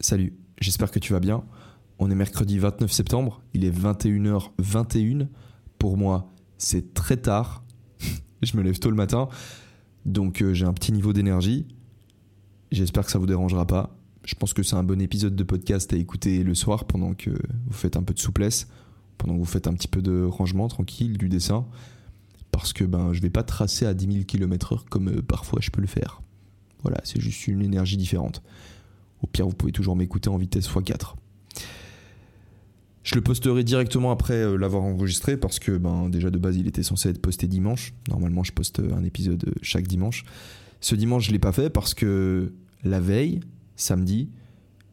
Salut, j'espère que tu vas bien. On est mercredi 29 septembre, il est 21h21. Pour moi, c'est très tard. Je me lève tôt le matin, donc euh, j'ai un petit niveau d'énergie. J'espère que ça vous dérangera pas. Je pense que c'est un bon épisode de podcast à écouter le soir pendant que vous faites un peu de souplesse, pendant que vous faites un petit peu de rangement tranquille, du dessin. Parce que ben, je vais pas tracer à 10 000 km/h comme euh, parfois je peux le faire. Voilà, c'est juste une énergie différente. Au pire, vous pouvez toujours m'écouter en vitesse x4. Je le posterai directement après euh, l'avoir enregistré parce que ben, déjà de base il était censé être posté dimanche. Normalement je poste un épisode euh, chaque dimanche. Ce dimanche je ne l'ai pas fait parce que la veille, samedi,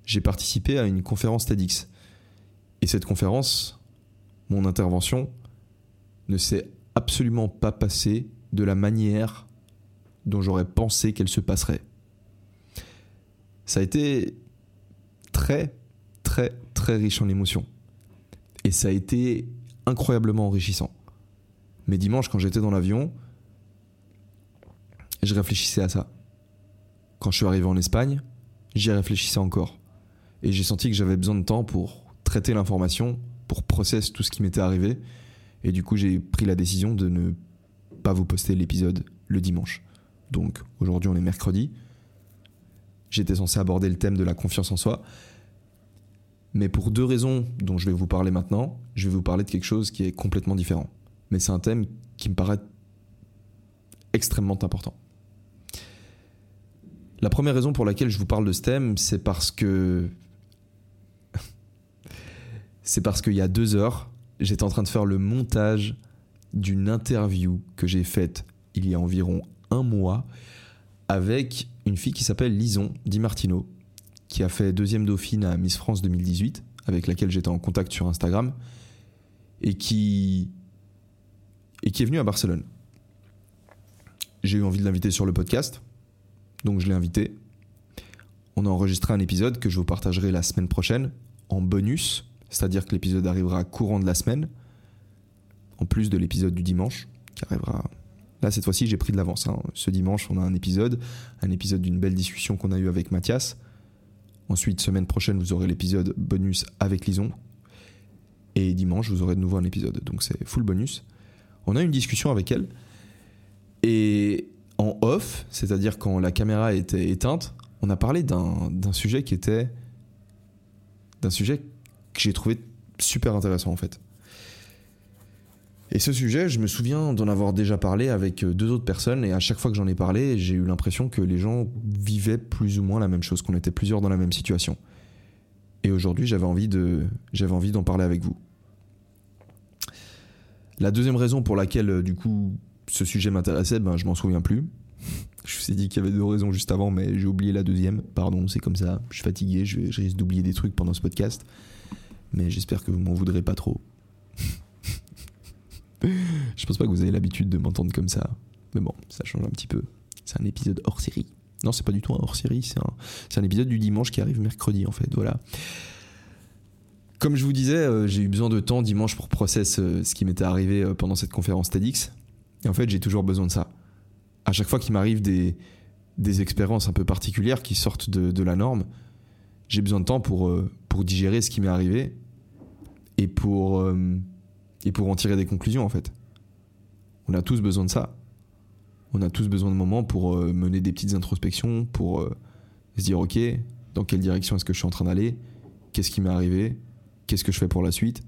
j'ai participé à une conférence TEDx. Et cette conférence, mon intervention, ne s'est absolument pas passée de la manière dont j'aurais pensé qu'elle se passerait. Ça a été très, très, très riche en émotions. Et ça a été incroyablement enrichissant. Mais dimanche, quand j'étais dans l'avion, je réfléchissais à ça. Quand je suis arrivé en Espagne, j'y réfléchissais encore. Et j'ai senti que j'avais besoin de temps pour traiter l'information, pour processer tout ce qui m'était arrivé. Et du coup, j'ai pris la décision de ne pas vous poster l'épisode le dimanche. Donc aujourd'hui, on est mercredi. J'étais censé aborder le thème de la confiance en soi mais pour deux raisons dont je vais vous parler maintenant, je vais vous parler de quelque chose qui est complètement différent. Mais c'est un thème qui me paraît extrêmement important. La première raison pour laquelle je vous parle de ce thème, c'est parce que. c'est parce qu'il y a deux heures, j'étais en train de faire le montage d'une interview que j'ai faite il y a environ un mois avec une fille qui s'appelle Lison Di Martino, qui a fait deuxième dauphine à Miss France 2018, avec laquelle j'étais en contact sur Instagram, et qui, et qui est venue à Barcelone. J'ai eu envie de l'inviter sur le podcast, donc je l'ai invité. On a enregistré un épisode que je vous partagerai la semaine prochaine en bonus, c'est-à-dire que l'épisode arrivera courant de la semaine, en plus de l'épisode du dimanche, qui arrivera Là, cette fois-ci, j'ai pris de l'avance. Hein. Ce dimanche, on a un épisode, un épisode d'une belle discussion qu'on a eue avec Mathias. Ensuite, semaine prochaine, vous aurez l'épisode bonus avec Lison. Et dimanche, vous aurez de nouveau un épisode. Donc c'est full bonus. On a une discussion avec elle. Et en off, c'est-à-dire quand la caméra était éteinte, on a parlé d'un sujet qui était. d'un sujet que j'ai trouvé super intéressant en fait. Et ce sujet, je me souviens d'en avoir déjà parlé avec euh, deux autres personnes, et à chaque fois que j'en ai parlé, j'ai eu l'impression que les gens vivaient plus ou moins la même chose, qu'on était plusieurs dans la même situation. Et aujourd'hui, j'avais envie de, j'avais envie d'en parler avec vous. La deuxième raison pour laquelle, euh, du coup, ce sujet m'intéressait, ben, je m'en souviens plus. Je vous ai dit qu'il y avait deux raisons juste avant, mais j'ai oublié la deuxième. Pardon, c'est comme ça. Je suis fatigué, je, je risque d'oublier des trucs pendant ce podcast. Mais j'espère que vous m'en voudrez pas trop. je pense pas que vous avez l'habitude de m'entendre comme ça. Mais bon, ça change un petit peu. C'est un épisode hors série. Non, c'est pas du tout un hors série, c'est un, épisode du dimanche qui arrive mercredi en fait. Voilà. Comme je vous disais, euh, j'ai eu besoin de temps dimanche pour processer euh, ce qui m'était arrivé euh, pendant cette conférence TEDx. Et en fait, j'ai toujours besoin de ça. À chaque fois qu'il m'arrive des, expériences un peu particulières qui sortent de, la norme, j'ai besoin de temps pour digérer ce qui m'est arrivé et pour et pour en tirer des conclusions en fait. On a tous besoin de ça. On a tous besoin de moments pour euh, mener des petites introspections, pour euh, se dire ok, dans quelle direction est-ce que je suis en train d'aller, qu'est-ce qui m'est arrivé, qu'est-ce que je fais pour la suite?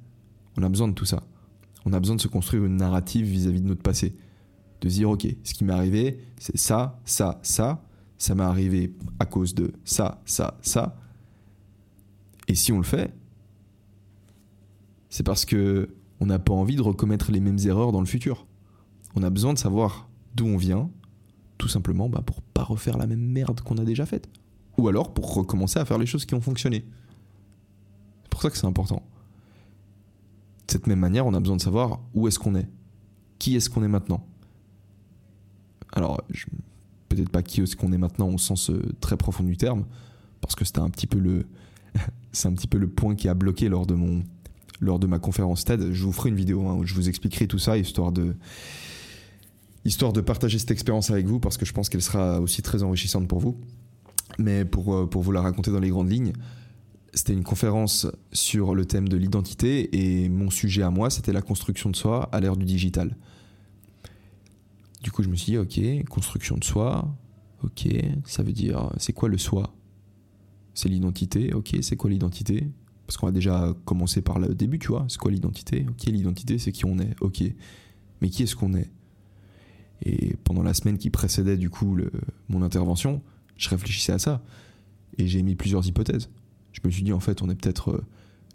On a besoin de tout ça. On a besoin de se construire une narrative vis-à-vis de notre passé. De se dire ok, ce qui m'est arrivé, c'est ça, ça, ça. Ça m'est arrivé à cause de ça, ça, ça. Et si on le fait, c'est parce que on n'a pas envie de recommettre les mêmes erreurs dans le futur. On a besoin de savoir d'où on vient, tout simplement bah, pour pas refaire la même merde qu'on a déjà faite. Ou alors pour recommencer à faire les choses qui ont fonctionné. C'est pour ça que c'est important. De cette même manière, on a besoin de savoir où est-ce qu'on est. Qui est-ce qu'on est maintenant Alors, peut-être pas qui est-ce qu'on est maintenant au sens euh, très profond du terme, parce que c'était un petit peu le, c'est un petit peu le point qui a bloqué lors de mon, lors de ma conférence TED. Je vous ferai une vidéo hein, où je vous expliquerai tout ça, histoire de, histoire de partager cette expérience avec vous, parce que je pense qu'elle sera aussi très enrichissante pour vous. Mais pour, euh, pour vous la raconter dans les grandes lignes, c'était une conférence sur le thème de l'identité et mon sujet à moi, c'était la construction de soi à l'ère du digital. Du coup, je me suis dit, ok, construction de soi, ok, ça veut dire, c'est quoi le soi? C'est l'identité, ok, c'est quoi l'identité? Parce qu'on a déjà commencé par le début, tu vois, c'est quoi l'identité Ok, l'identité, c'est qui on est, ok. Mais qui est-ce qu'on est? Et pendant la semaine qui précédait, du coup, mon intervention, je réfléchissais à ça. Et j'ai mis plusieurs hypothèses. Je me suis dit, en fait, on est peut-être euh,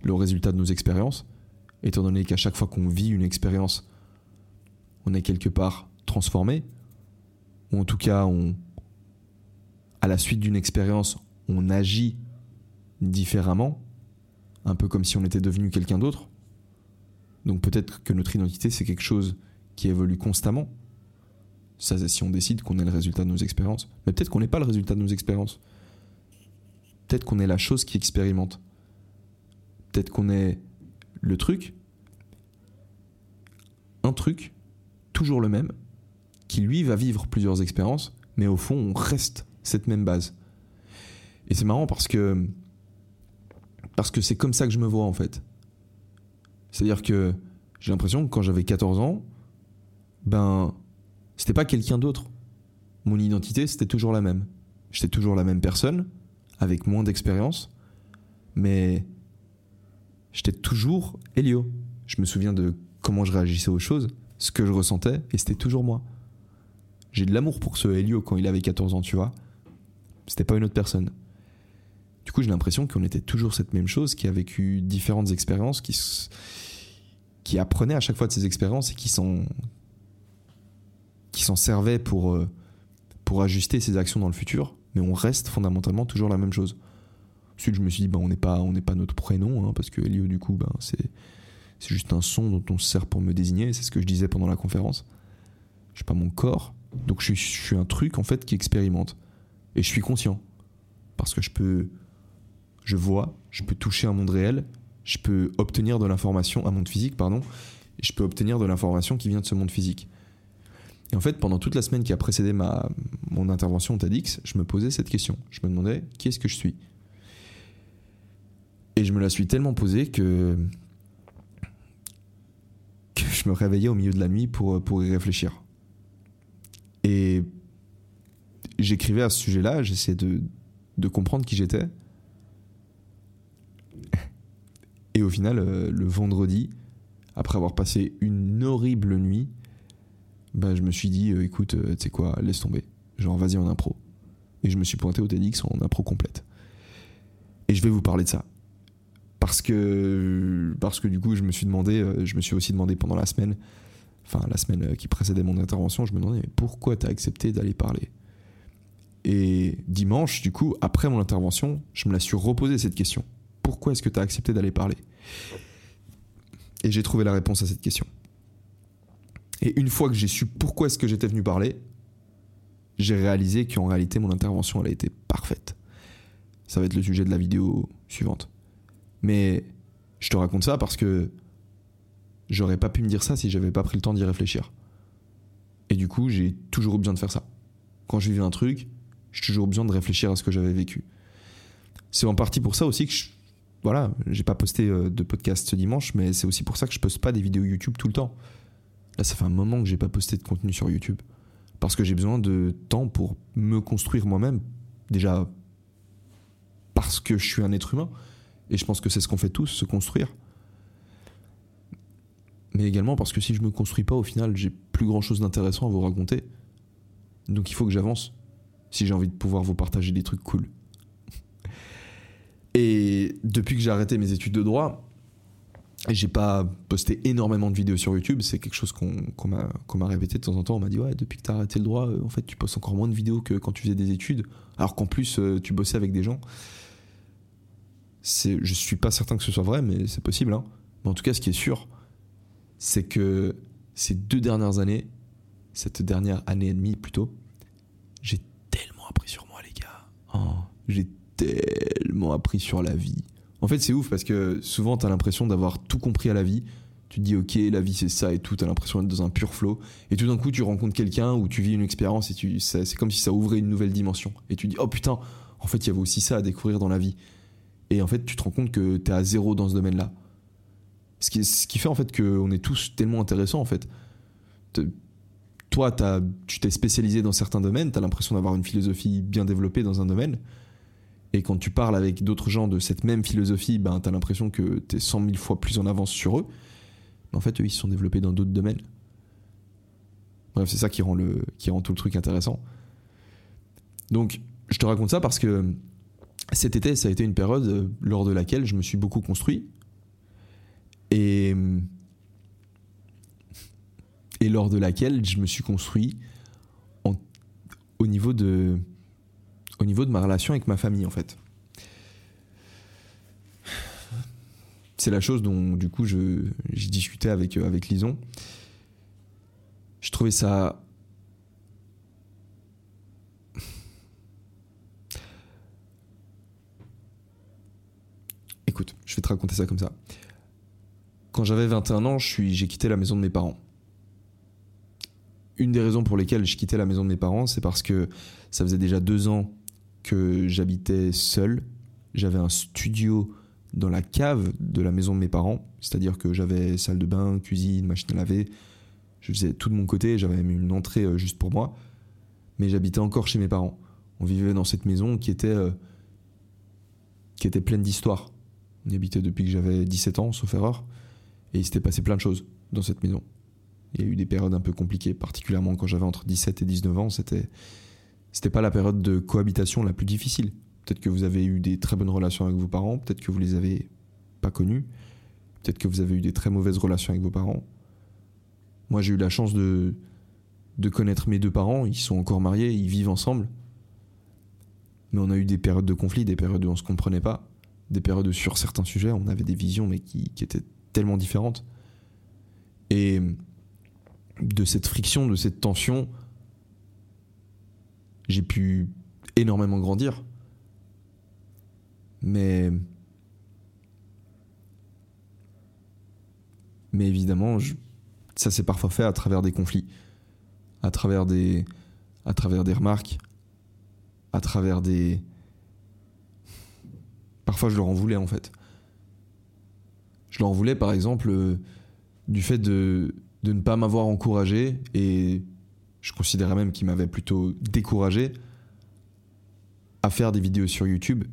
le résultat de nos expériences, étant donné qu'à chaque fois qu'on vit une expérience, on est quelque part transformé, ou en tout cas, à la suite d'une expérience, on agit différemment, un peu comme si on était devenu quelqu'un d'autre. Donc peut-être que notre identité, c'est quelque chose qui évolue constamment. Ça, c'est si on décide qu'on est le résultat de nos expériences. Mais peut-être qu'on n'est pas le résultat de nos expériences. Peut-être qu'on est la chose qui expérimente. Peut-être qu'on est le truc, un truc, toujours le même, qui lui va vivre plusieurs expériences, mais au fond, on reste cette même base. Et c'est marrant parce que parce que c'est comme ça que je me vois en fait. C'est-à-dire que j'ai l'impression que quand j'avais 14 ans, ben c'était pas quelqu'un d'autre. Mon identité, c'était toujours la même. J'étais toujours la même personne, avec moins d'expérience, mais j'étais toujours Elio. Je me souviens de comment je réagissais aux choses, ce que je ressentais, et c'était toujours moi. J'ai de l'amour pour ce Elio quand il avait 14 ans, tu vois. C'était pas une autre personne. Du coup, j'ai l'impression qu'on était toujours cette même chose, qui a vécu différentes expériences, qui, qui apprenait à chaque fois de ces expériences et qui sont qui s'en servait pour, euh, pour ajuster ses actions dans le futur, mais on reste fondamentalement toujours la même chose. Ensuite, je me suis dit, ben, on n'est pas, pas notre prénom, hein, parce que Elio, du coup, ben, c'est, c'est juste un son dont on se sert pour me désigner, c'est ce que je disais pendant la conférence. Je suis pas mon corps, donc je je suis un truc, en fait, qui expérimente. Et je suis conscient. Parce que je peux, je vois, je peux toucher un monde réel, je peux obtenir de l'information, un monde physique, pardon, je peux obtenir de l'information qui vient de ce monde physique. Et en fait, pendant toute la semaine qui a précédé ma, mon intervention au TEDx, je me posais cette question. Je me demandais qui est-ce que je suis? Et je me la suis tellement posée que, que je me réveillais au milieu de la nuit pour, pour y réfléchir. Et j'écrivais à ce sujet-là, j'essayais de, de comprendre qui j'étais. Et au final, euh, le vendredi, après avoir passé une horrible nuit, bah, je me suis dit, euh, écoute, euh, tu sais quoi, laisse tomber. Genre, vas-y en impro. Et je me suis pointé au TEDx en impro complète. Et je vais vous parler de ça. Parce que, parce que du coup, je me suis demandé, je me suis aussi demandé pendant la semaine, enfin la semaine qui précédait mon intervention, je me demandais pourquoi tu as accepté d'aller parler? Et dimanche, du coup, après mon intervention, je me la suis reposé cette question. Pourquoi est-ce que tu as accepté d'aller parler? Et j'ai trouvé la réponse à cette question. Et une fois que j'ai su pourquoi est-ce que j'étais venu parler, j'ai réalisé qu'en réalité, mon intervention, elle a été parfaite. Ça va être le sujet de la vidéo suivante. Mais je te raconte ça parce que j'aurais pas pu me dire ça si j'avais pas pris le temps d'y réfléchir. Et du coup, j'ai toujours eu besoin de faire ça. Quand je vivais un truc, j'ai toujours besoin de réfléchir à ce que j'avais vécu. C'est en partie pour ça aussi que je, voilà, j'ai pas posté euh, de podcast ce dimanche, mais c'est aussi pour ça que je poste pas des vidéos YouTube tout le temps. Là, ça fait un moment que j'ai pas posté de contenu sur YouTube. Parce que j'ai besoin de temps pour me construire moi-même. Déjà, parce que je suis un être humain. Et je pense que c'est ce qu'on fait tous, se construire. Mais également parce que si je me construis pas, au final, j'ai plus grand chose d'intéressant à vous raconter. Donc il faut que j'avance. Si j'ai envie de pouvoir vous partager des trucs cool. Et depuis que j'ai arrêté mes études de droit, j'ai pas posté énormément de vidéos sur YouTube, c'est quelque chose qu'on m'a répété de temps en temps. On m'a dit, ouais, depuis que t'as arrêté le droit, en fait, tu postes encore moins de vidéos que quand tu faisais des études, alors qu'en plus, tu bossais avec des gens. Je suis pas certain que ce soit vrai, mais c'est possible. Hein. Mais en tout cas, ce qui est sûr, c'est que ces deux dernières années, cette dernière année et demie plutôt, j'ai tellement appris sur moi, les gars. Oh, j'ai tellement appris sur la vie. En fait, c'est ouf parce que souvent, tu as l'impression d'avoir tout compris à la vie. Tu te dis, ok, la vie c'est ça et tout, tu as l'impression d'être dans un pur flow. Et tout d'un coup, tu rencontres quelqu'un ou tu vis une expérience et c'est comme si ça ouvrait une nouvelle dimension. Et tu dis, oh putain, en fait, il y avait aussi ça à découvrir dans la vie. Et en fait, tu te rends compte que tu es à zéro dans ce domaine-là. Ce qui, fait en fait qu'on est tous tellement intéressants en fait toi, tu t'es spécialisé dans certains domaines, tu as l'impression d'avoir une philosophie bien développée dans un domaine. Et quand tu parles avec d'autres gens de cette même philosophie, ben, tu as l'impression que tu es 100 000 fois plus en avance sur eux. Mais en fait, eux, ils se sont développés dans d'autres domaines. Bref, c'est ça qui rend, le, qui rend tout le truc intéressant. Donc, je te raconte ça parce que cet été, ça a été une période euh, lors de laquelle je me suis beaucoup construit. Et et lors de laquelle je me suis construit au, niveau de, au niveau de ma relation avec ma famille en fait. C'est la chose dont du coup j'ai discuté avec, euh, avec Lison. Je trouvais ça Écoute, je vais te raconter ça comme ça. Quand j'avais 21 ans, j'ai quitté la maison de mes parents une des raisons pour lesquelles je quittais la maison de mes parents, c'est parce que ça faisait déjà deux ans que j'habitais seul. J'avais un studio dans la cave de la maison de mes parents, c'est-à-dire que j'avais salle de bain, cuisine, machine à laver. Je faisais tout de mon côté, j'avais même une entrée euh, juste pour moi. Mais j'habitais encore chez mes parents. On vivait dans cette maison qui était, euh, qui était pleine d'histoires. On y habitait depuis que j'avais 17 ans, sauf erreur. Et il s'était passé plein de choses dans cette maison. Il y a eu des périodes un peu compliquées, particulièrement quand j'avais entre 17 et 19 ans. C'était, c'était pas la période de cohabitation la plus difficile. Peut-être que vous avez eu des très bonnes relations avec vos parents, peut-être que vous les avez pas connus, peut-être que vous avez eu des très mauvaises relations avec vos parents. Moi, j'ai eu la chance de, de connaître mes deux parents. Ils sont encore mariés, ils vivent ensemble. Mais on a eu des périodes de conflit, des périodes où on se comprenait pas, des périodes où sur certains sujets, on avait des visions, mais qui, qui étaient tellement différentes. Et de cette friction, de cette tension, j'ai pu énormément grandir. Mais. Mais évidemment, ça s'est parfois fait à travers des conflits, à travers des, à travers des remarques, à travers des. Parfois, je leur en voulais en fait. Je leur en voulais par exemple euh, du fait de, de ne pas m'avoir encouragé et je considérais même qu'il m'avait plutôt découragé à faire des vidéos sur YouTube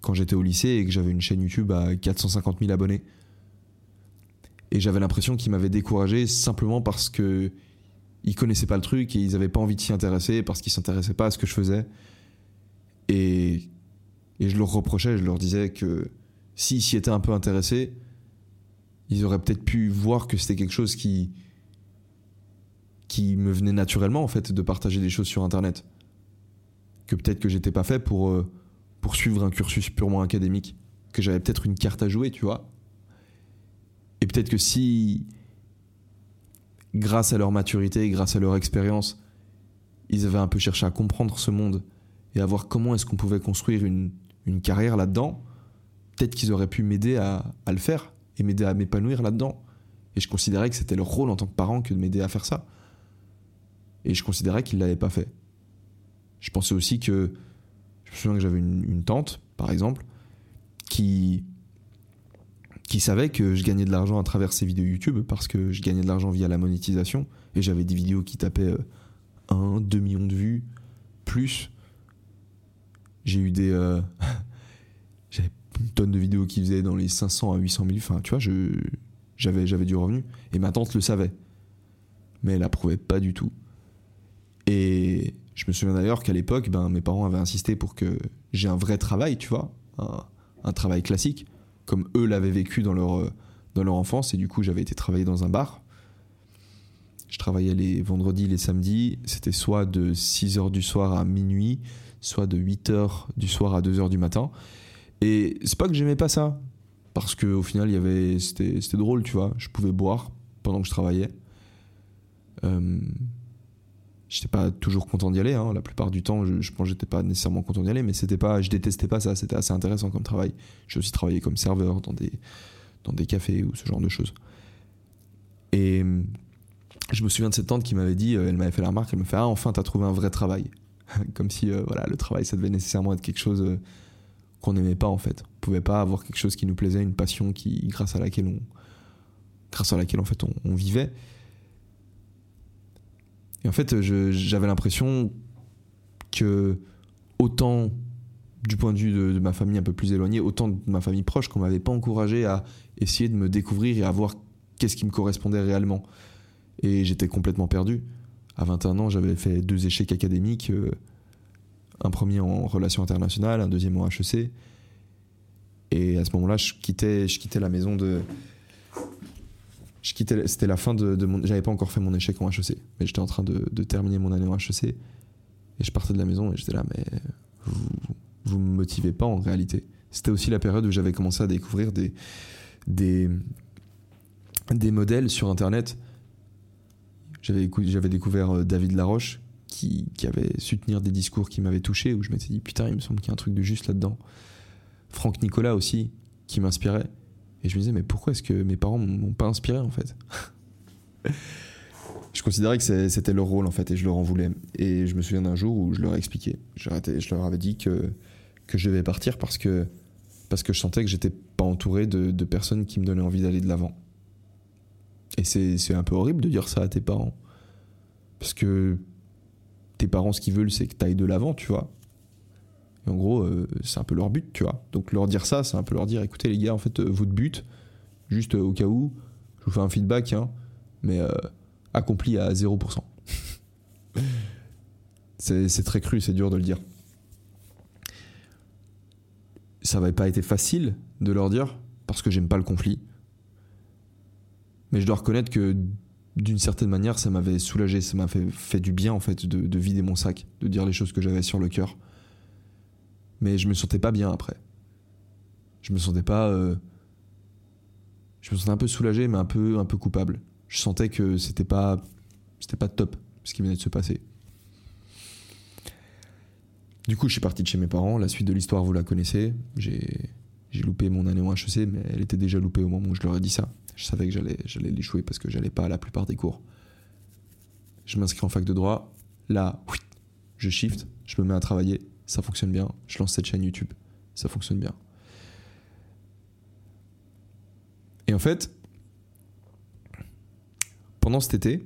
quand j'étais au lycée et que j'avais une chaîne YouTube à 450 000 abonnés. Et j'avais l'impression qu'ils m'avaient découragé simplement parce que ils connaissaient pas le truc et ils avaient pas envie de s'y intéresser parce qu'ils s'intéressaient pas à ce que je faisais. Et, et je leur reprochais, je leur disais que s'ils s'y étaient un peu intéressés, ils auraient peut-être pu voir que c'était quelque chose qui qui me venait naturellement en fait de partager des choses sur internet que peut-être que j'étais pas fait pour euh, poursuivre un cursus purement académique que j'avais peut-être une carte à jouer tu vois et peut-être que si grâce à leur maturité grâce à leur expérience ils avaient un peu cherché à comprendre ce monde et à voir comment est-ce qu'on pouvait construire une, une carrière là-dedans peut-être qu'ils auraient pu m'aider à, à le faire et m'aider à m'épanouir là-dedans. Et je considérais que c'était leur rôle en tant que parent que de m'aider à faire ça. Et je considérais qu'ils ne l'avaient pas fait. Je pensais aussi que. Je me souviens que j'avais une, tante, par exemple, qui, qui savait que je gagnais de l'argent à travers ces vidéos YouTube parce que je gagnais de l'argent via la monétisation et j'avais des vidéos qui tapaient 1, euh, 2 millions de vues, plus. J'ai eu des. Euh, j'avais une tonne de vidéos qui faisaient dans les 500 à 800 000. Enfin, tu vois, j'avais, j'avais du revenu. Et ma tante le savait. Mais elle approuvait pas du tout. Et je me souviens d'ailleurs qu'à l'époque, ben, mes parents avaient insisté pour que j'ai un vrai travail, tu vois. Un, travail classique, comme eux l'avaient vécu dans leur, dans leur enfance et du coup j'avais été travailler dans un bar. Je travaillais les vendredis, les samedis, c'était soit de 6h du soir à minuit, soit de 8h du soir à 2h du matin. Et c'est pas que j'aimais pas ça, parce qu'au final il y avait c'était drôle, tu vois, je pouvais boire pendant que je travaillais. Euh, j'étais pas toujours content d'y aller. Hein. La plupart du temps, je, pense que j'étais pas nécessairement content d'y aller, mais c'était pas, je détestais pas ça. C'était assez intéressant comme travail. J'ai aussi travaillé comme serveur dans des, dans des cafés ou ce genre de choses. Et je me souviens de cette tante qui m'avait dit, euh, elle m'avait fait la remarque, elle me fait ah enfin t'as trouvé un vrai travail, comme si euh, voilà le travail ça devait nécessairement être quelque chose euh, qu'on n'aimait pas en fait. On pouvait pas avoir quelque chose qui nous plaisait, une passion qui grâce à laquelle on, grâce à laquelle en fait on vivait. Et en fait, j'avais l'impression que autant du point de vue de, ma famille un peu plus éloignée, autant de ma famille proche qu'on m'avait pas encouragé à essayer de me découvrir et à voir qu'est-ce qui me correspondait réellement. Et j'étais complètement perdu. À 21 ans, j'avais fait deux échecs académiques, euh, un premier en relations internationales, un deuxième en HEC. Et à ce moment-là, je quittais la maison de, je quittais, c'était la fin de, mon, j'avais pas encore fait mon échec en HEC, mais j'étais en train de, terminer mon année en HEC et je partais de la maison et j'étais là, mais vous, vous me motivez pas en réalité. C'était aussi la période où j'avais commencé à découvrir des, des, des modèles sur internet. J'avais, découvert euh, David Laroche qui, qui avait su tenir des discours qui m'avaient touché, où je m'étais dit, putain, il me semble qu'il y a un truc de juste là-dedans. Franck Nicolas aussi, qui m'inspirait. Et je me disais, mais pourquoi est-ce que mes parents m'ont pas inspiré en fait? Je considérais que c'était leur rôle en fait et je leur en voulais. Et je me souviens d'un jour où je leur ai expliqué. Je leur avais dit que, que je devais partir parce que, parce que je sentais que j'étais pas entouré de, de, personnes qui me donnaient envie d'aller de l'avant. Et c'est un peu horrible de dire ça à tes parents. Parce que tes parents, ce qu'ils veulent, c'est que tu ailles de l'avant, tu vois. Et en gros, euh, c'est un peu leur but, tu vois. Donc leur dire ça, c'est un peu leur dire, écoutez les gars, en fait, euh, votre but, juste euh, au cas où, je vous fais un feedback, hein, mais accompli à 0%. c'est très cru, c'est dur de le dire. Ça n'avait pas été facile de leur dire, parce que j'aime pas le conflit. Mais je dois reconnaître que d'une certaine manière, ça m'avait soulagé, ça m'a fait, du bien en fait de vider mon sac, de dire les choses que j'avais sur le cœur mais je me sentais pas bien après. Je me sentais pas. Euh, je me sentais un peu soulagé, mais un peu, un peu coupable. Je sentais que c'était pas, c'était pas top ce qui venait de se passer. Du coup, je suis parti de chez mes parents. La suite de l'histoire, vous la connaissez. J'ai, loupé mon année en HEC, mais elle était déjà loupée au moment où je leur ai dit ça. Je savais que j'allais, j'allais l'échouer parce que j'allais pas à la plupart des cours. Je m'inscris en fac de droit. Là, je shift, je me mets à travailler ça fonctionne bien. Je lance cette chaîne YouTube, ça fonctionne bien. Et en fait, pendant cet été,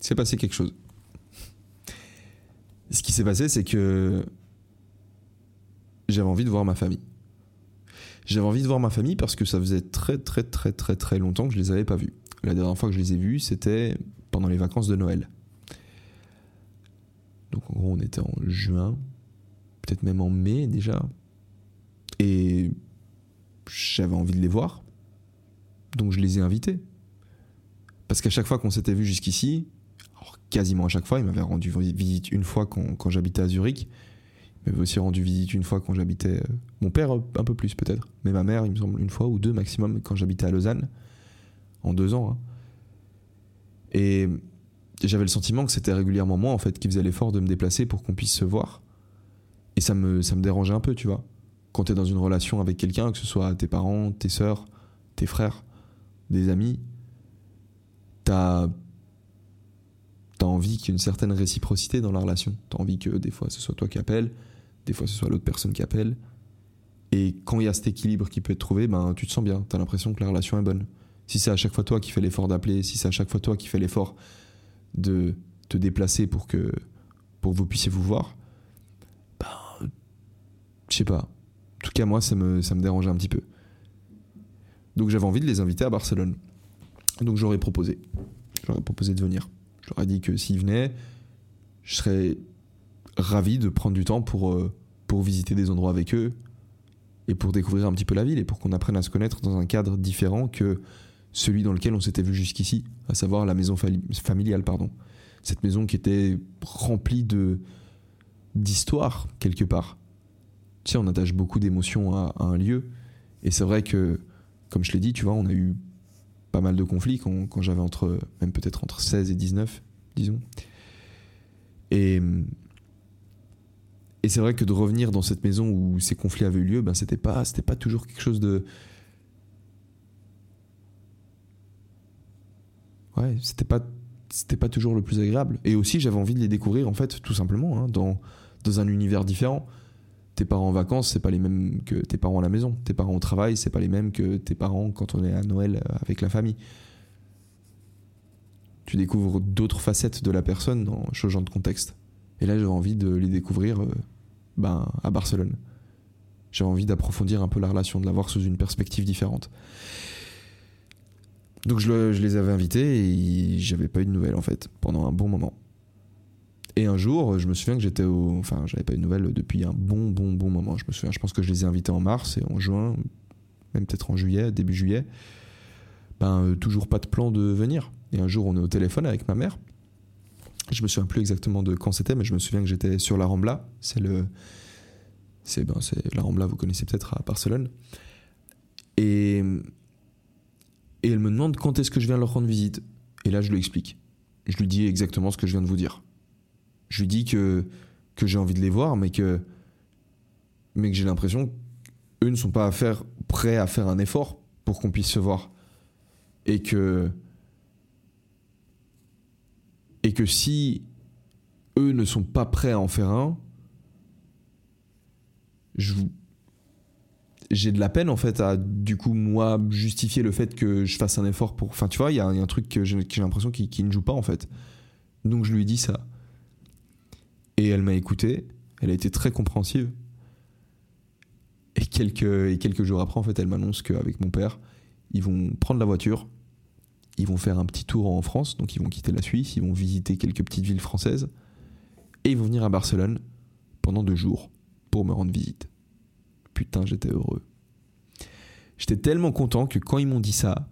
s'est passé quelque chose. Ce qui s'est passé, c'est que j'avais envie de voir ma famille. J'avais envie de voir ma famille parce que ça faisait très très très très très longtemps que je les avais pas vus. La dernière fois que je les ai vus, c'était pendant les vacances de Noël. Donc en gros, on était en juin, peut-être même en mai déjà. Et j'avais envie de les voir. Donc je les ai invités. Parce qu'à chaque fois qu'on s'était vu jusqu'ici, quasiment à chaque fois, il m'avait rendu visite une fois quand, j'habitais à Zurich. Il m'avait aussi rendu visite une fois quand j'habitais. Euh, mon père, un peu plus peut-être. Mais ma mère, il me semble, une fois ou deux maximum quand j'habitais à Lausanne. En deux ans. Hein. Et j'avais le sentiment que c'était régulièrement moi en fait qui faisais l'effort de me déplacer pour qu'on puisse se voir. Et ça me, ça me dérangeait un peu, tu vois. Quand tu es dans une relation avec quelqu'un, que ce soit tes parents, tes sœurs, tes frères, des amis, t'as as envie qu'il y ait une certaine réciprocité dans la relation. T'as envie que des fois ce soit toi qui appelle, des fois ce soit l'autre personne qui appelle. Et quand il y a cet équilibre qui peut être trouvé, ben tu te sens bien, t'as l'impression que la relation est bonne. Si c'est à chaque fois toi qui fais l'effort d'appeler, si c'est à chaque fois toi qui fais l'effort de te déplacer pour que, pour vous puissiez vous voir, ben, je sais pas. En tout cas, moi, ça me, ça me dérangeait un petit peu. Donc j'avais envie de les inviter à Barcelone. Donc j'aurais proposé. J'aurais proposé de venir. J'aurais dit que s'ils venaient, je serais ravi de prendre du temps pour, euh, pour visiter des endroits avec eux, et pour découvrir un petit peu la ville et pour qu'on apprenne à se connaître dans un cadre différent que celui dans lequel on s'était vu jusqu'ici, à savoir la maison familiale, pardon. Cette maison qui était remplie de d'histoire quelque part. Tu sais, on attache beaucoup d'émotions à, un lieu, et c'est vrai que, comme je l'ai dit, tu vois, on a eu pas mal de conflits quand, j'avais entre, même peut-être entre 16 et 19, disons. Et et c'est vrai que de revenir dans cette maison où ces conflits avaient eu lieu, ben c'était pas, c'était pas toujours quelque chose de. Ouais, c'était pas, c'était pas toujours le plus agréable. Et aussi, j'avais envie de les découvrir, en fait, tout simplement, hein, dans, dans un univers différent. Tes parents en vacances, c'est pas les mêmes que tes parents à la maison. Tes parents au travail, c'est pas les mêmes que tes parents quand on est à Noël avec la famille. Tu découvres d'autres facettes de la personne dans changeant de contexte. Et là, j'avais envie de les découvrir euh, ben, à Barcelone. J'avais envie d'approfondir un peu la relation, de la voir sous une perspective différente. Donc je, les avais invités et j'avais pas eu de nouvelles en fait pendant un bon moment. Et un jour, je me souviens que j'étais au. Enfin, j'avais pas eu de nouvelles depuis un bon, bon, bon moment. Je me souviens, je pense que je les ai invités en mars et en juin, même peut-être en juillet, début juillet. Ben, euh, toujours pas de plan de venir. Et un jour, on est au téléphone avec ma mère je me souviens plus exactement de quand c'était, mais je me souviens que j'étais sur la Rambla. C'est le, c'est ben, la Rambla, vous connaissez peut-être à Barcelone. Et et elle me demande quand est-ce que je viens leur rendre visite. Et là, je lui explique. Je lui dis exactement ce que je viens de vous dire. Je lui dis que j'ai envie de les voir, mais que mais que j'ai l'impression qu'eux ne sont pas à faire, prêts à faire un effort pour qu'on puisse se voir. Et que et que si eux ne sont pas prêts à en faire un, j'ai de la peine en fait à du coup moi justifier le fait que je fasse un effort pour enfin tu vois il y, a un truc que j'ai l'impression qui, ne joue pas en fait. Donc je lui dis ça. Et elle m'a écouté. Elle a été très compréhensive. Et quelques, et quelques jours après en fait elle m'annonce qu'avec mon père ils vont prendre la voiture. Ils vont faire un petit tour en France, donc ils vont quitter la Suisse, ils vont visiter quelques petites villes françaises, et ils vont venir à Barcelone pendant deux jours pour me rendre visite. Putain, j'étais heureux. J'étais tellement content que quand ils m'ont dit ça,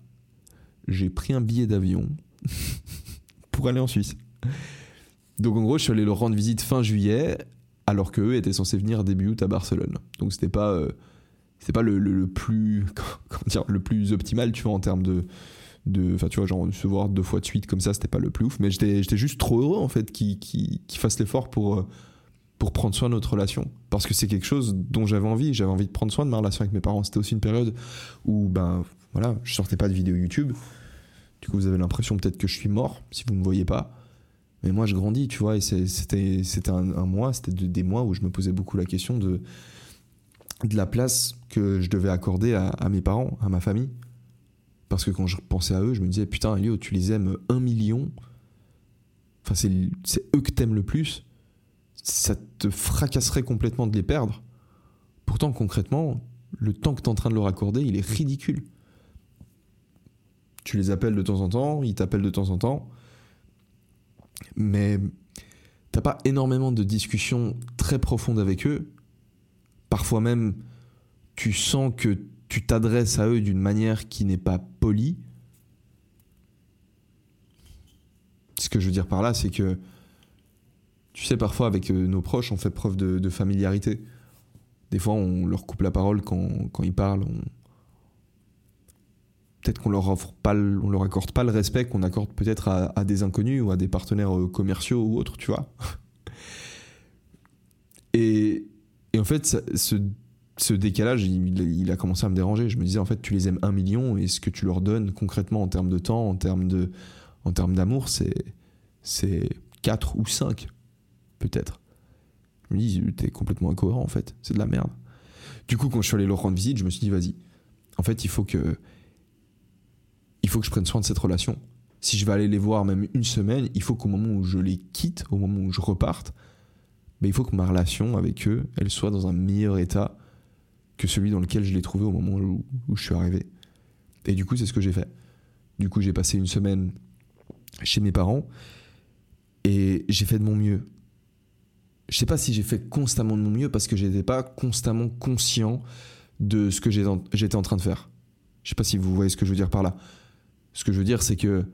j'ai pris un billet d'avion pour aller en Suisse. Donc en gros, je suis allé leur rendre visite fin juillet, alors qu'eux étaient censés venir début août à Barcelone. Donc c'était pas, euh, pas le, le, plus, comment dire, le plus optimal, tu vois, en termes de, enfin tu vois genre se voir deux fois de suite comme ça c'était pas le plus ouf mais j'étais juste trop heureux en fait qu'il qu fasse l'effort pour euh, pour prendre soin de notre relation. Parce que c'est quelque chose dont j'avais envie. J'avais envie de prendre soin de ma relation avec mes parents. C'était aussi une période où ben voilà je sortais pas de vidéos YouTube. Du coup vous avez l'impression peut-être que je suis mort si vous me voyez pas. Mais moi je grandis tu vois et c'était c'était un, mois c'était des mois où je me posais beaucoup la question de de la place que je devais accorder à, à mes parents à ma famille. Parce que quand je pensais à eux, je me disais, putain, Elio, tu les aimes un million. Enfin, c'est eux que t'aimes le plus. Ça te fracasserait complètement de les perdre. Pourtant, concrètement, le temps que tu es en train de leur accorder, il est ridicule. Tu les appelles de temps en temps, ils t'appellent de temps en temps, mais t'as pas énormément de discussions très profondes avec eux. Parfois même, tu sens que tu t'adresses à eux d'une manière qui n'est pas polie. Ce que je veux dire par là, c'est que, tu sais, parfois avec euh, nos proches, on fait preuve de, familiarité. Des fois, on leur coupe la parole quand, ils parlent. Peut-être qu'on leur offre pas, on leur accorde pas le respect qu'on accorde peut-être à, des inconnus ou à des partenaires euh, commerciaux ou autres, tu vois. Et, et en fait, ce ce décalage, il, a commencé à me déranger. Je me disais, en fait, tu les aimes un million et ce que tu leur donnes concrètement en termes de temps, en termes d'amour, c'est 4 ou 5, peut-être. Je me dis, t'es complètement incohérent, en fait. C'est de la merde. Du coup, quand je suis allé leur rendre visite, je me suis dit, vas-y. En fait, il faut que, il faut que je prenne soin de cette relation. Si je vais aller les voir même une semaine, il faut qu'au moment où je les quitte, au moment où je reparte, ben, il faut que ma relation avec eux, elle soit dans un meilleur état que celui dans lequel je l'ai trouvé au moment où, je suis arrivé. Et du coup, c'est ce que j'ai fait. Du coup, j'ai passé une semaine chez mes parents et j'ai fait de mon mieux. Je sais pas si j'ai fait constamment de mon mieux parce que j'étais pas constamment conscient de ce que j'étais en train de faire. Je sais pas si vous voyez ce que je veux dire par là. Ce que je veux dire, c'est que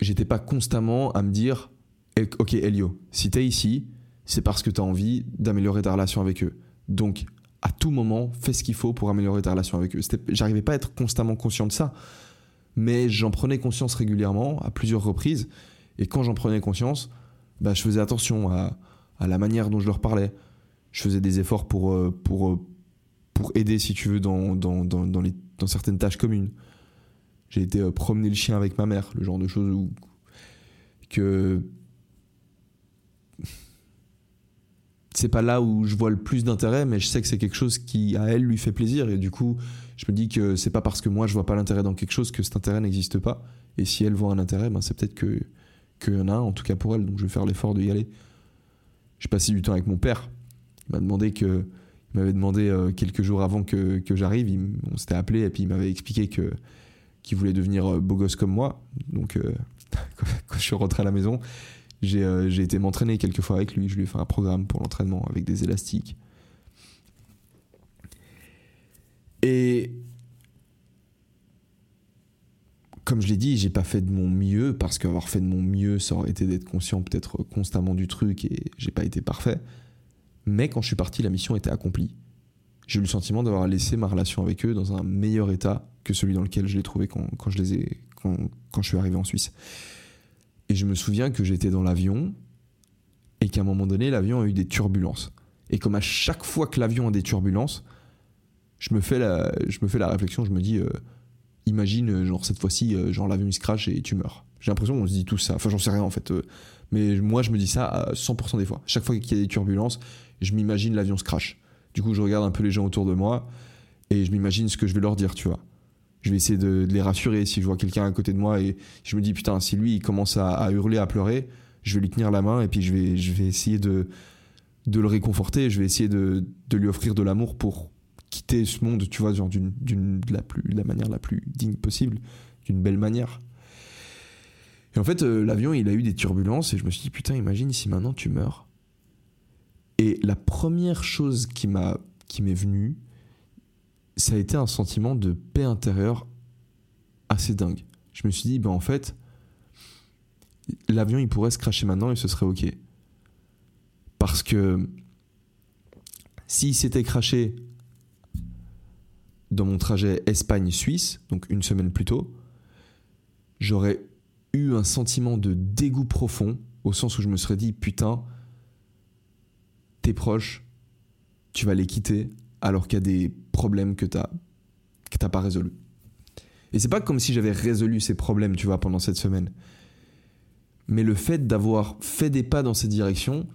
j'étais pas constamment à me dire eh, Ok, Elio, si t'es ici, c'est parce que t'as envie d'améliorer ta relation avec eux. Donc, à tout moment, fais ce qu'il faut pour améliorer ta relation avec eux. J'arrivais pas à être constamment conscient de ça, mais j'en prenais conscience régulièrement, à plusieurs reprises. Et quand j'en prenais conscience, bah, je faisais attention à, la manière dont je leur parlais. Je faisais des efforts pour, euh, pour, euh, pour aider, si tu veux, dans, dans, dans, les, dans certaines tâches communes. J'ai été euh, promener le chien avec ma mère, le genre de choses où que c'est pas là où je vois le plus d'intérêt, mais je sais que c'est quelque chose qui à elle lui fait plaisir et du coup je me dis que c'est pas parce que moi je vois pas l'intérêt dans quelque chose que cet intérêt n'existe pas et si elle voit un intérêt, ben c'est peut-être que qu'il y en a un, en tout cas pour elle, donc je vais faire l'effort d'y aller. J'ai passé du temps avec mon père. Il m'a demandé que il m'avait demandé euh, quelques jours avant que, que j'arrive, on s'était appelé et puis il m'avait expliqué que qu'il voulait devenir euh, beau gosse comme moi. Donc euh, quand je suis rentré à la maison, j'ai été m'entraîner quelques fois avec lui. Je lui ai fait un programme pour l'entraînement avec des élastiques. Et comme je l'ai dit, j'ai pas fait de mon mieux parce qu'avoir fait de mon mieux, ça aurait été d'être conscient peut-être constamment du truc et j'ai pas été parfait. Mais quand je suis parti, la mission était accomplie. J'ai eu le sentiment d'avoir laissé ma relation avec eux dans un meilleur état que celui dans lequel je l'ai trouvé quand, je les ai, quand, quand je suis arrivé en Suisse. Et je me souviens que j'étais dans l'avion et qu'à un moment donné, l'avion a eu des turbulences. Et comme à chaque fois que l'avion a des turbulences, je me fais la, je me fais la réflexion, je me dis, euh, imagine, genre cette fois-ci, euh, genre l'avion il se crache et tu meurs. J'ai l'impression qu'on se dit tout ça. Enfin, j'en sais rien en fait. Euh, mais moi, je me dis ça à 100% des fois. Chaque fois qu'il y a des turbulences, je m'imagine l'avion se crache. Du coup, je regarde un peu les gens autour de moi et je m'imagine ce que je vais leur dire, tu vois. Je vais essayer de, les rassurer si je vois quelqu'un à côté de moi et je me dis putain, si lui il commence à, hurler, à pleurer, je vais lui tenir la main et puis je vais, je vais essayer de, de le réconforter. Je vais essayer de, de lui offrir de l'amour pour quitter ce monde, tu vois, genre d'une, d'une la plus, la manière la plus digne possible, d'une belle manière. Et en fait, euh, l'avion, il a eu des turbulences et je me suis dit, putain, imagine si maintenant tu meurs. Et la première chose qui m'a qui m'est venue, ça a été un sentiment de paix intérieure assez dingue. Je me suis dit, ben en fait, l'avion il pourrait se cracher maintenant et ce serait ok. Parce que s'il s'était craché dans mon trajet Espagne-Suisse, donc une semaine plus tôt, j'aurais eu un sentiment de dégoût profond, au sens où je me serais dit, putain, tes proches, tu vas les quitter alors qu'il y a des problèmes que tu n'as pas résolus. Et c'est pas comme si j'avais résolu ces problèmes, tu vois, pendant cette semaine. Mais le fait d'avoir fait des pas dans cette direction,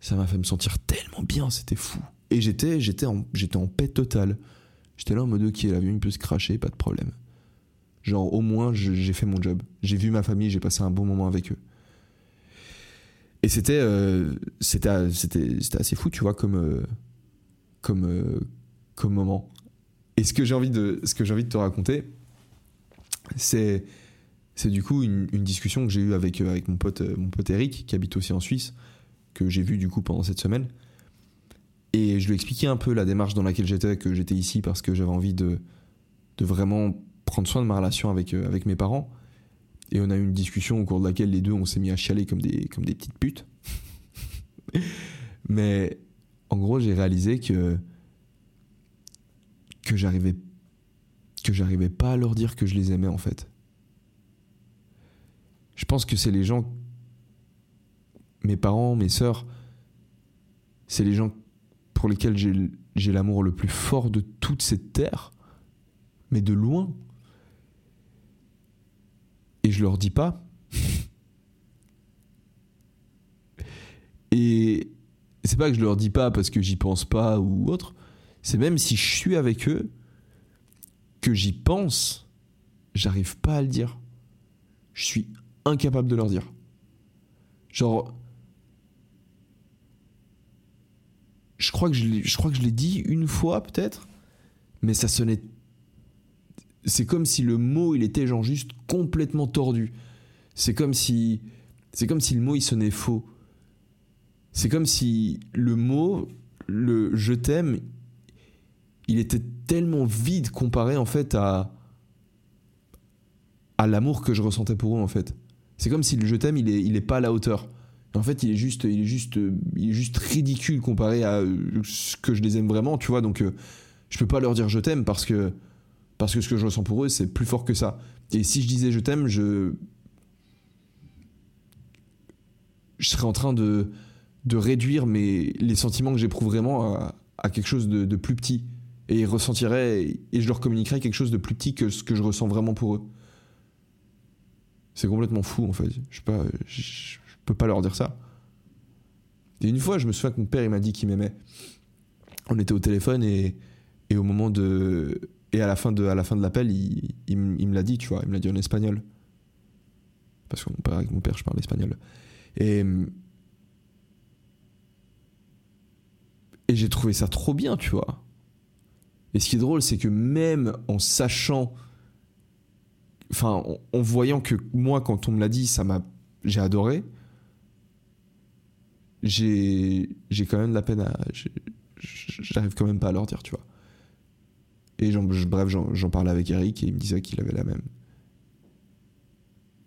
ça m'a fait me sentir tellement bien, c'était fou. Et j'étais en, j'étais en paix totale. J'étais là en mode ok, l'avion il peut se cracher, pas de problème. Genre au moins j'ai fait mon job. J'ai vu ma famille, j'ai passé un bon moment avec eux. Et c'était euh, c'était assez fou, tu vois, comme euh, comme euh, comme moment. Et ce que j'ai envie de envie de te raconter, c'est c'est du coup une, une discussion que j'ai eue avec avec mon pote mon pote Eric qui habite aussi en Suisse que j'ai vu du coup pendant cette semaine. Et je lui ai expliqué un peu la démarche dans laquelle j'étais, que j'étais ici parce que j'avais envie de, de vraiment prendre soin de ma relation avec, avec mes parents. Et on a eu une discussion au cours de laquelle les deux, on s'est mis à chialer comme des, comme des petites putes. Mais en gros, j'ai réalisé que, que j'arrivais que j'arrivais pas à leur dire que je les aimais en fait. Je pense que c'est les gens, mes parents, mes sœurs, c'est les gens pour lesquels j'ai l'amour le plus fort de toute cette terre, mais de loin. Et je leur dis pas. Et c'est pas que je leur dis pas parce que j'y pense pas ou autre, c'est même si je suis avec eux, que j'y pense, j'arrive pas à le dire. Je suis incapable de leur dire. Genre, je crois que je, crois que je l'ai dit une fois peut-être, mais ça sonnait. C'est comme si le mot il était genre juste complètement tordu. C'est comme si c'est comme si le mot il sonnait faux. C'est comme si le mot le je t'aime il était tellement vide comparé en fait à à l'amour que je ressentais pour eux en fait. C'est comme si le je t'aime il est il est pas à la hauteur. En fait, il est juste il est juste il est juste ridicule comparé à ce que je les aime vraiment, tu vois. Donc je peux pas leur dire je t'aime parce que parce que ce que je ressens pour eux c'est plus fort que ça. Et si je disais je t'aime, je je serais en train de de réduire mes, les sentiments que j'éprouve vraiment à, quelque chose de, plus petit. Et ils et je leur communiquerais quelque chose de plus petit que ce que je ressens vraiment pour eux. C'est complètement fou en fait. Je, pas, je, je, peux pas leur dire ça. Et une fois, je me souviens que mon père il m'a dit qu'il m'aimait. On était au téléphone et, et au moment de. Et à la fin de, à la fin de l'appel, il, il, il, me l'a dit, tu vois. Il me l'a dit en espagnol. Parce que mon père, avec mon père, je parle espagnol. Et Et j'ai trouvé ça trop bien, tu vois. Et ce qui est drôle, c'est que même en sachant, enfin, en, en, voyant que moi, quand on me l'a dit, ça m'a, j'ai adoré. J'ai, quand même de la peine à, j'arrive quand même pas à leur dire, tu vois. Et bref, j'en parlais avec Eric et il me disait qu'il avait la même.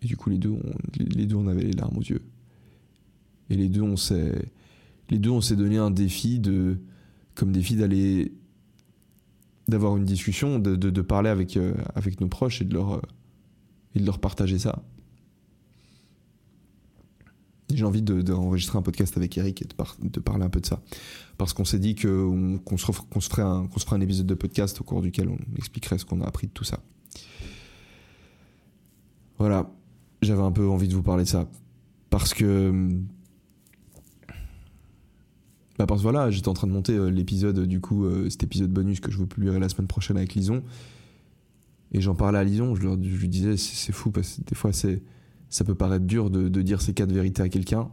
Et du coup, les deux, on, les deux, on avait les larmes aux yeux. Et les deux, on s'est les deux, on s'est donné un défi de, comme défi d'aller, d'avoir une discussion, de, de, de parler avec, euh, avec nos proches et de leur, euh, et de leur partager ça. J'ai envie d'enregistrer de, un podcast avec Eric et de, par, de, parler un peu de ça. Parce qu'on s'est dit qu'on qu se, ferait un, épisode de podcast au cours duquel on expliquerait ce qu'on a appris de tout ça. Voilà, j'avais un peu envie de vous parler de ça. Parce que bah parce que voilà, j'étais en train de monter euh, l'épisode, du coup, euh, cet épisode bonus que je vous publierai la semaine prochaine avec Lison. Et j'en parlais à Lison, je lui disais, c'est fou, parce que des fois, c'est ça peut paraître dur de, dire ces quatre vérités à quelqu'un,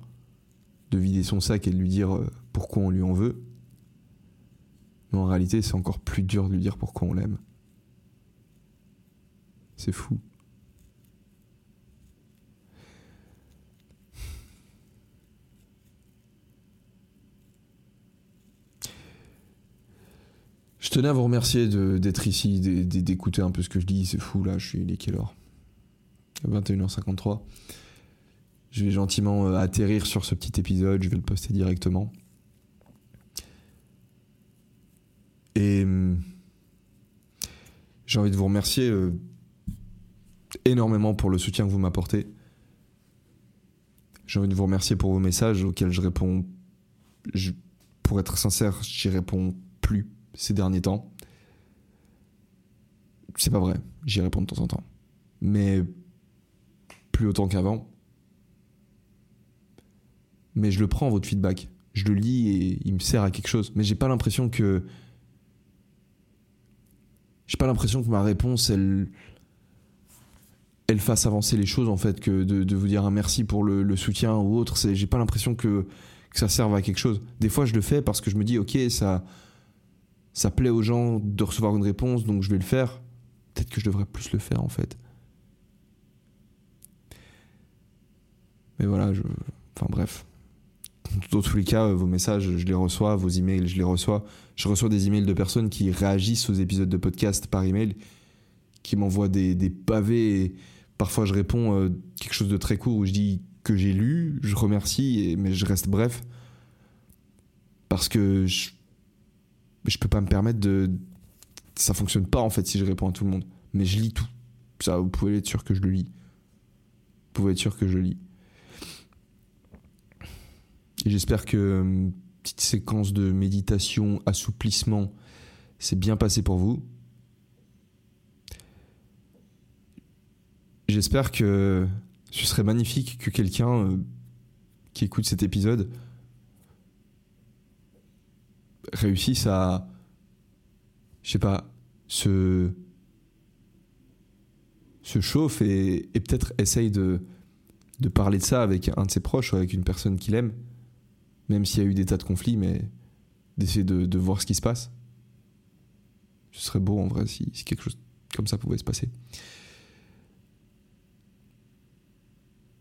de vider son sac et de lui dire euh, pourquoi on lui en veut. Mais en réalité, c'est encore plus dur de lui dire pourquoi on l'aime. C'est fou. Je tenais à vous remercier d'être ici, d'écouter un peu ce que je dis. C'est fou là, je suis. Il est 21h53. Je vais gentiment euh, atterrir sur ce petit épisode, je vais le poster directement. Et hum, j'ai envie de vous remercier euh, énormément pour le soutien que vous m'apportez. J'ai envie de vous remercier pour vos messages auxquels je réponds. Pour être sincère, j'y réponds plus ces derniers temps. C'est pas vrai, j'y réponds de temps en temps. Mais plus autant qu'avant. Mais je le prends, votre feedback. Je le lis et il me sert à quelque chose. Mais j'ai pas l'impression que. J'ai pas l'impression que ma réponse, elle. Elle fasse avancer les choses, en fait, que de, vous dire un merci pour le, le soutien ou autre. J'ai pas l'impression que, que ça serve à quelque chose. Des fois, je le fais parce que je me dis, ok, ça ça plaît aux gens de recevoir une réponse, donc je vais le faire. Peut-être que je devrais plus le faire en fait. Mais voilà, enfin bref. Dans tous les cas, vos messages, je les reçois, vos emails, je les reçois. Je reçois des emails de personnes qui réagissent aux épisodes de podcast par email, qui m'envoient des, des, pavés. Et parfois, je réponds euh, quelque chose de très court où je dis que j'ai lu, je remercie, mais je reste bref. Parce que je, je peux pas me permettre de. Ça fonctionne pas en fait si je réponds à tout le monde. Mais je lis tout. Ça, vous pouvez être sûr que je le lis. Vous pouvez être sûr que je lis. J'espère que euh, petite séquence de méditation, assouplissement, s'est bien passé pour vous. J'espère que ce serait magnifique que quelqu'un euh, qui écoute cet épisode réussissent à, je sais pas, se, se chauffe et, et peut-être essaye de, de parler de ça avec un de ses proches ou avec une personne qu'il aime, même s'il y a eu des tas de conflits, mais d'essayer de, voir ce qui se passe. Ce serait beau en vrai si, quelque chose comme ça pouvait se passer.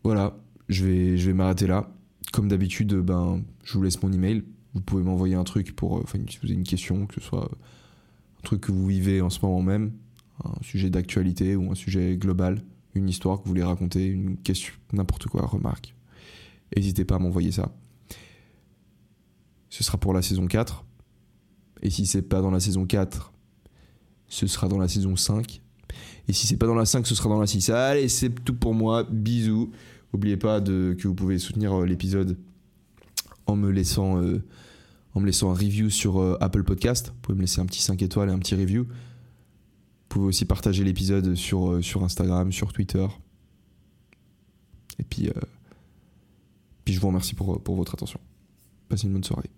Voilà, je vais, je vais m'arrêter là. Comme d'habitude, ben, je vous laisse mon email vous pouvez m'envoyer un truc pour, euh, enfin, si vous avez une question, que ce soit un truc que vous vivez en ce moment même, un sujet d'actualité ou un sujet global, une histoire que vous voulez raconter, une question, n'importe quoi, remarque. N'hésitez pas à m'envoyer ça. Ce sera pour la saison 4. Et si c'est pas dans la saison 4, ce sera dans la saison 5. Et si c'est pas dans la 5, ce sera dans la 6. Allez, c'est tout pour moi. Bisous. N'oubliez pas que vous pouvez soutenir euh, l'épisode en me laissant euh, en me laissant un review sur euh, Apple Podcast. Vous pouvez me laisser un petit 5 étoiles et un petit review. Vous pouvez aussi partager l'épisode sur, Instagram, sur Twitter. Et puis, je vous remercie pour votre attention. Passez une bonne soirée.